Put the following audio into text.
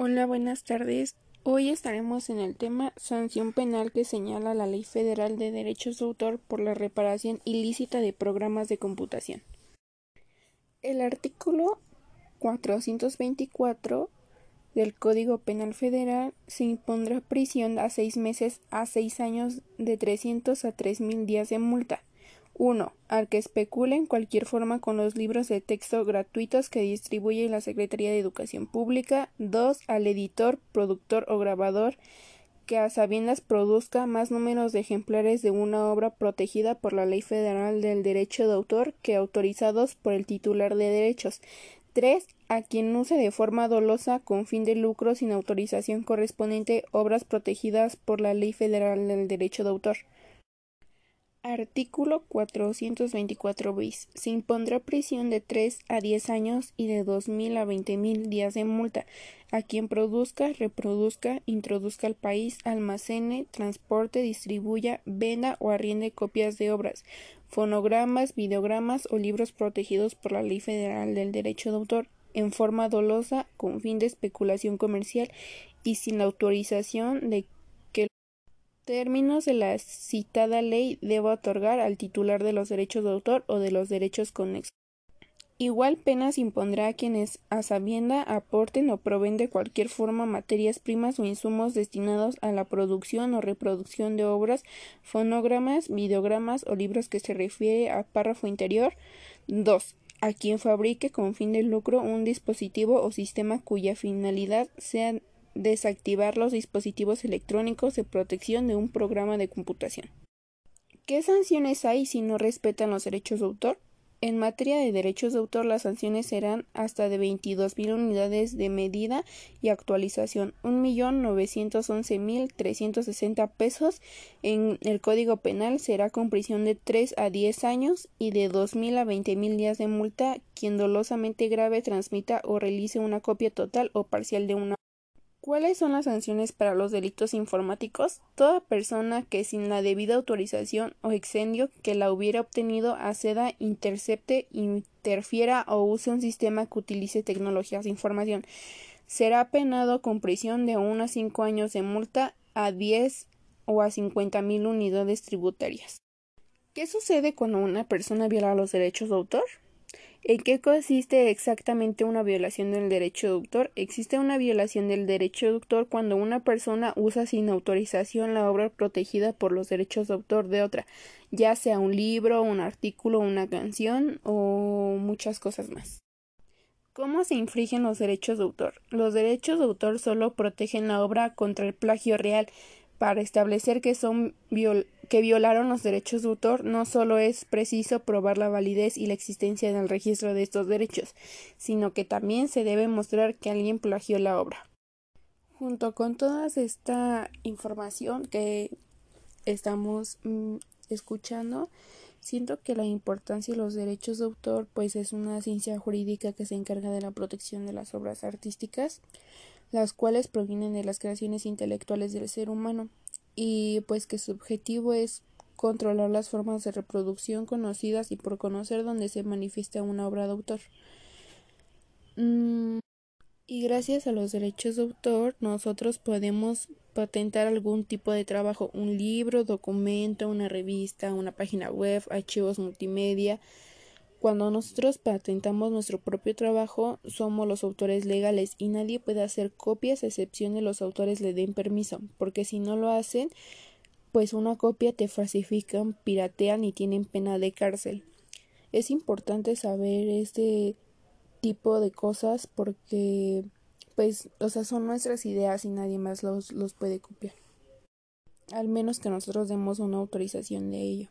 Hola, buenas tardes. Hoy estaremos en el tema sanción penal que señala la Ley Federal de Derechos de Autor por la reparación ilícita de programas de computación. El artículo 424 del Código Penal Federal se impondrá prisión a seis meses a seis años de 300 a tres mil días de multa 1. Al que especule en cualquier forma con los libros de texto gratuitos que distribuye la Secretaría de Educación Pública. 2. Al editor, productor o grabador que a sabiendas produzca más números de ejemplares de una obra protegida por la Ley Federal del Derecho de Autor que autorizados por el titular de derechos. 3. A quien use de forma dolosa con fin de lucro sin autorización correspondiente obras protegidas por la Ley Federal del Derecho de Autor. Artículo 424 bis. Se impondrá prisión de 3 a 10 años y de 2.000 a 20.000 días de multa a quien produzca, reproduzca, introduzca al país, almacene, transporte, distribuya, venda o arriende copias de obras, fonogramas, videogramas o libros protegidos por la Ley Federal del Derecho de Autor en forma dolosa con fin de especulación comercial y sin la autorización de términos de la citada ley deba otorgar al titular de los derechos de autor o de los derechos conexos. Igual pena se impondrá a quienes a sabienda aporten o proveen de cualquier forma materias primas o insumos destinados a la producción o reproducción de obras, fonogramas, videogramas o libros que se refiere a párrafo interior. 2. A quien fabrique con fin de lucro un dispositivo o sistema cuya finalidad sea desactivar los dispositivos electrónicos de protección de un programa de computación. ¿Qué sanciones hay si no respetan los derechos de autor? En materia de derechos de autor, las sanciones serán hasta de 22.000 unidades de medida y actualización, 1.911.360 pesos. En el Código Penal será con prisión de 3 a 10 años y de 2.000 a 20.000 días de multa quien dolosamente grave, transmita o realice una copia total o parcial de una ¿Cuáles son las sanciones para los delitos informáticos? Toda persona que sin la debida autorización o exendio que la hubiera obtenido acceda, intercepte, interfiera o use un sistema que utilice tecnologías de información será penado con prisión de 1 a 5 años de multa a 10 o a 50 mil unidades tributarias. ¿Qué sucede cuando una persona viola los derechos de autor? ¿En qué consiste exactamente una violación del derecho de autor? Existe una violación del derecho de autor cuando una persona usa sin autorización la obra protegida por los derechos de autor de otra, ya sea un libro, un artículo, una canción o muchas cosas más. ¿Cómo se infringen los derechos de autor? Los derechos de autor solo protegen la obra contra el plagio real, para establecer que son que violaron los derechos de autor, no solo es preciso probar la validez y la existencia del registro de estos derechos, sino que también se debe mostrar que alguien plagió la obra. Junto con toda esta información que estamos mm, escuchando, siento que la importancia de los derechos de autor pues es una ciencia jurídica que se encarga de la protección de las obras artísticas las cuales provienen de las creaciones intelectuales del ser humano y pues que su objetivo es controlar las formas de reproducción conocidas y por conocer dónde se manifiesta una obra de autor. Mm, y gracias a los derechos de autor nosotros podemos patentar algún tipo de trabajo, un libro, documento, una revista, una página web, archivos multimedia, cuando nosotros patentamos nuestro propio trabajo, somos los autores legales y nadie puede hacer copias a excepción de los autores le den permiso, porque si no lo hacen, pues una copia te falsifican, piratean y tienen pena de cárcel. Es importante saber este tipo de cosas porque pues o sea son nuestras ideas y nadie más los, los puede copiar. Al menos que nosotros demos una autorización de ello.